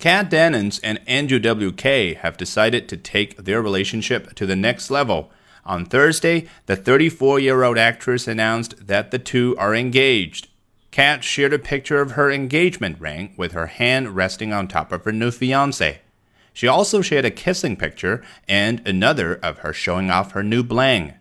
Kat Dennings and Andrew W.K. have decided to take their relationship to the next level. On Thursday, the 34 year old actress announced that the two are engaged. Kat shared a picture of her engagement ring with her hand resting on top of her new fiance. She also shared a kissing picture and another of her showing off her new bling.